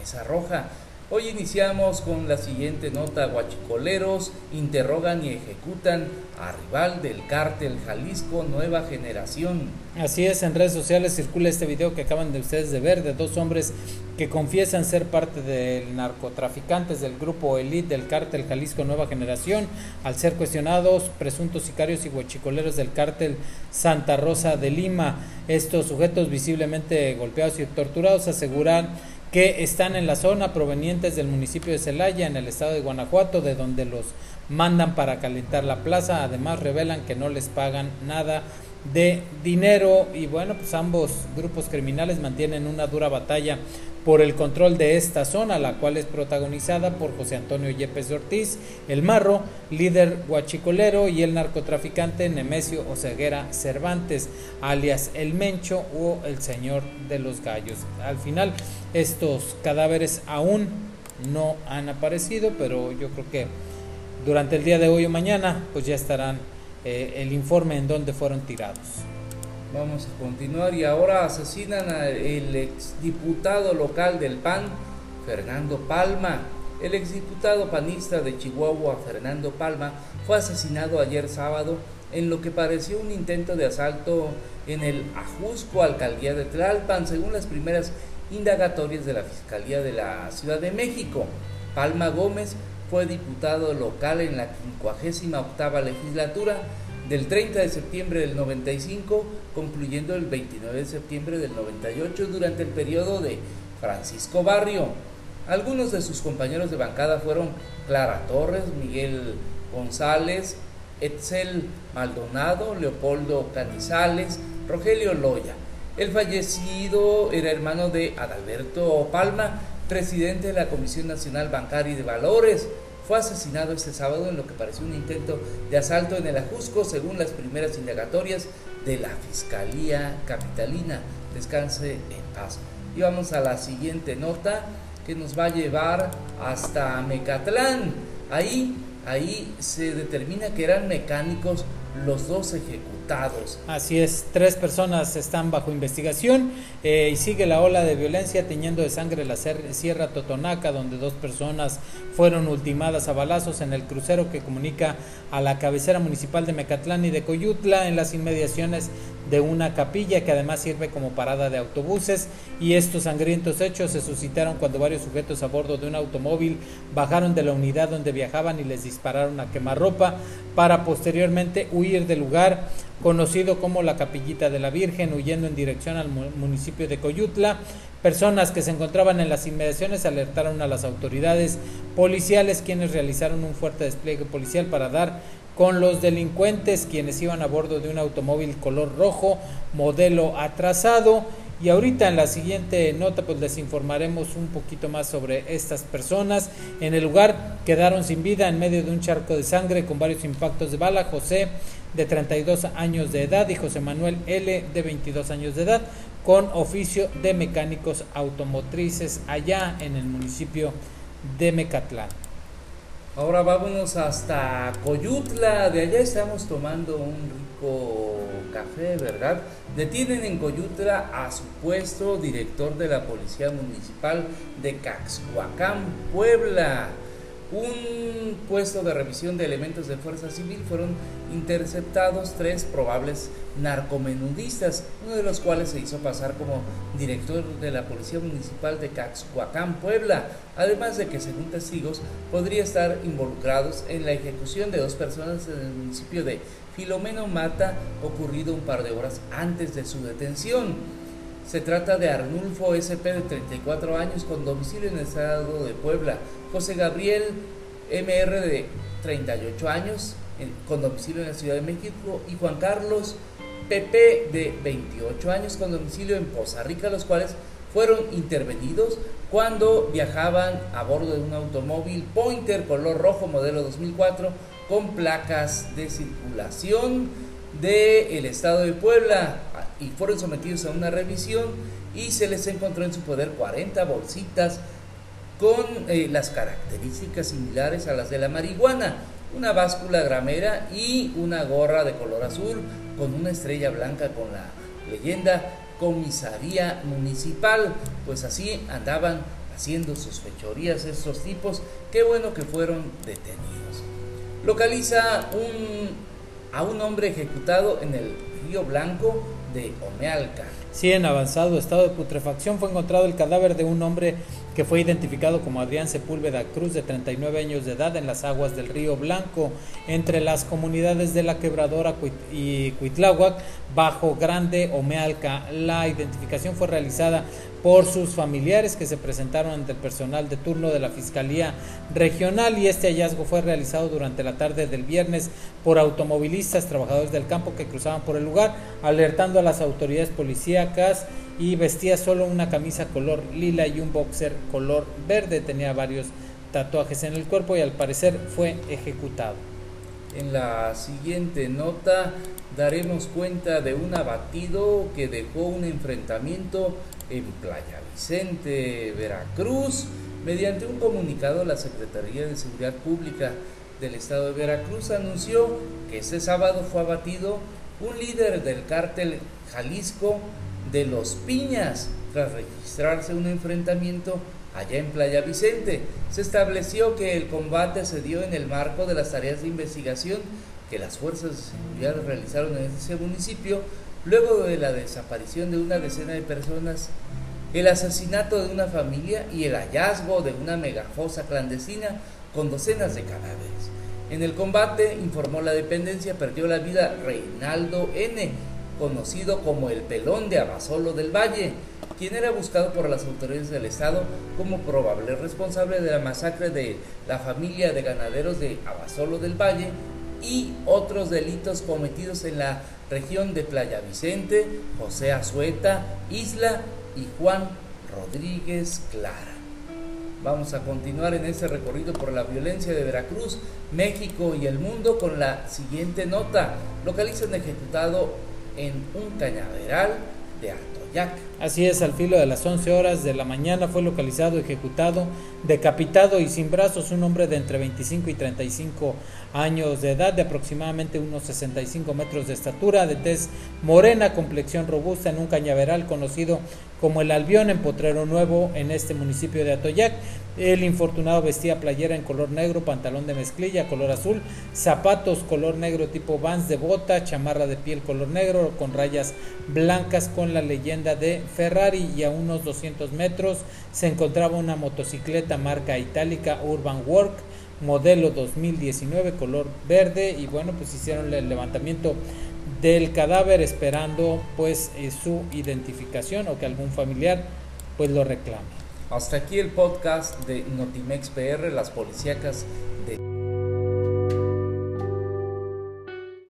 Mesa Roja. Hoy iniciamos con la siguiente nota. Guachicoleros interrogan y ejecutan a rival del cártel Jalisco Nueva Generación. Así es, en redes sociales circula este video que acaban de ustedes de ver de dos hombres que confiesan ser parte de narcotraficantes del grupo Elite del cártel Jalisco Nueva Generación al ser cuestionados presuntos sicarios y guachicoleros del cártel Santa Rosa de Lima. Estos sujetos visiblemente golpeados y torturados aseguran que están en la zona provenientes del municipio de Celaya, en el estado de Guanajuato, de donde los mandan para calentar la plaza. Además revelan que no les pagan nada de dinero y bueno, pues ambos grupos criminales mantienen una dura batalla por el control de esta zona, la cual es protagonizada por José Antonio Yepes Ortiz, el marro, líder guachicolero, y el narcotraficante Nemesio Oseguera Cervantes, alias el Mencho o el Señor de los Gallos. Al final, estos cadáveres aún no han aparecido, pero yo creo que durante el día de hoy o mañana, pues ya estarán eh, el informe en dónde fueron tirados. Vamos a continuar y ahora asesinan al exdiputado local del PAN, Fernando Palma. El exdiputado panista de Chihuahua, Fernando Palma, fue asesinado ayer sábado en lo que pareció un intento de asalto en el Ajusco, alcaldía de Tlalpan, según las primeras indagatorias de la Fiscalía de la Ciudad de México. Palma Gómez fue diputado local en la 58 legislatura del 30 de septiembre del 95, concluyendo el 29 de septiembre del 98 durante el periodo de Francisco Barrio. Algunos de sus compañeros de bancada fueron Clara Torres, Miguel González, Etzel Maldonado, Leopoldo Canizales, Rogelio Loya. El fallecido era hermano de Adalberto Palma, presidente de la Comisión Nacional Bancaria y de Valores, fue asesinado este sábado en lo que pareció un intento de asalto en el Ajusco, según las primeras indagatorias de la Fiscalía Capitalina. Descanse en paz. Y vamos a la siguiente nota que nos va a llevar hasta Mecatlán. Ahí, ahí se determina que eran mecánicos los dos ejecutados. Así es, tres personas están bajo investigación eh, y sigue la ola de violencia teñiendo de sangre la Sierra Totonaca, donde dos personas fueron ultimadas a balazos en el crucero que comunica a la cabecera municipal de Mecatlán y de Coyutla en las inmediaciones de una capilla que además sirve como parada de autobuses y estos sangrientos hechos se suscitaron cuando varios sujetos a bordo de un automóvil bajaron de la unidad donde viajaban y les dispararon a quemarropa para posteriormente huir del lugar conocido como la Capillita de la Virgen, huyendo en dirección al municipio de Coyutla. Personas que se encontraban en las inmediaciones alertaron a las autoridades policiales, quienes realizaron un fuerte despliegue policial para dar con los delincuentes, quienes iban a bordo de un automóvil color rojo, modelo atrasado. Y ahorita en la siguiente nota pues les informaremos un poquito más sobre estas personas. En el lugar quedaron sin vida en medio de un charco de sangre con varios impactos de bala. José de 32 años de edad y José Manuel L de 22 años de edad con oficio de mecánicos automotrices allá en el municipio de Mecatlán. Ahora vámonos hasta Coyutla, de allá estamos tomando un rico café, ¿verdad? Detienen en Coyutla a supuesto director de la Policía Municipal de Caxhuacán, Puebla un puesto de revisión de elementos de fuerza civil fueron interceptados tres probables narcomenudistas, uno de los cuales se hizo pasar como director de la Policía Municipal de Caxhuacán, Puebla, además de que según testigos podría estar involucrados en la ejecución de dos personas en el municipio de Filomeno Mata, ocurrido un par de horas antes de su detención. Se trata de Arnulfo SP de 34 años con domicilio en el estado de Puebla, José Gabriel MR de 38 años con domicilio en la Ciudad de México. Y Juan Carlos PP de 28 años con domicilio en Poza Rica, los cuales fueron intervenidos cuando viajaban a bordo de un automóvil Pointer color rojo modelo 2004 con placas de circulación del estado de Puebla y fueron sometidos a una revisión y se les encontró en su poder 40 bolsitas con eh, las características similares a las de la marihuana, una báscula gramera y una gorra de color azul con una estrella blanca con la leyenda comisaría municipal, pues así andaban haciendo sus fechorías estos tipos. Qué bueno que fueron detenidos. Localiza un, a un hombre ejecutado en el Río Blanco de Omealca. Sí, en avanzado estado de putrefacción fue encontrado el cadáver de un hombre que fue identificado como Adrián Sepúlveda Cruz, de 39 años de edad, en las aguas del río Blanco, entre las comunidades de La Quebradora y Cuitláhuac, Bajo Grande o Mealca. La identificación fue realizada por sus familiares que se presentaron ante el personal de turno de la Fiscalía Regional y este hallazgo fue realizado durante la tarde del viernes por automovilistas, trabajadores del campo que cruzaban por el lugar, alertando a las autoridades y vestía solo una camisa color lila y un boxer color verde, tenía varios tatuajes en el cuerpo y al parecer fue ejecutado. En la siguiente nota daremos cuenta de un abatido que dejó un enfrentamiento en Playa Vicente, Veracruz. Mediante un comunicado, la Secretaría de Seguridad Pública del Estado de Veracruz anunció que este sábado fue abatido un líder del cártel Jalisco de Los Piñas tras registrarse un enfrentamiento allá en Playa Vicente. Se estableció que el combate se dio en el marco de las tareas de investigación que las fuerzas de seguridad realizaron en ese municipio luego de la desaparición de una decena de personas, el asesinato de una familia y el hallazgo de una megafosa clandestina con docenas de cadáveres. En el combate, informó la dependencia, perdió la vida Reinaldo N., conocido como el pelón de Abasolo del Valle, quien era buscado por las autoridades del Estado como probable responsable de la masacre de la familia de ganaderos de Abasolo del Valle y otros delitos cometidos en la región de Playa Vicente, José Azueta, Isla y Juan Rodríguez Clara. Vamos a continuar en este recorrido por la violencia de Veracruz, México y el mundo con la siguiente nota. Localizan ejecutado en un cañaveral de Atoyac. Así es, al filo de las 11 horas de la mañana fue localizado, ejecutado, decapitado y sin brazos un hombre de entre 25 y 35 años de edad, de aproximadamente unos 65 metros de estatura, de tez morena, complexión robusta, en un cañaveral conocido como el Albión en Potrero Nuevo, en este municipio de Atoyac. El infortunado vestía playera en color negro, pantalón de mezclilla color azul, zapatos color negro tipo Vans de bota, chamarra de piel color negro con rayas blancas con la leyenda de Ferrari y a unos 200 metros se encontraba una motocicleta marca itálica Urban Work modelo 2019 color verde y bueno pues hicieron el levantamiento del cadáver esperando pues eh, su identificación o que algún familiar pues lo reclame. Hasta aquí el podcast de Notimex PR, las policíacas de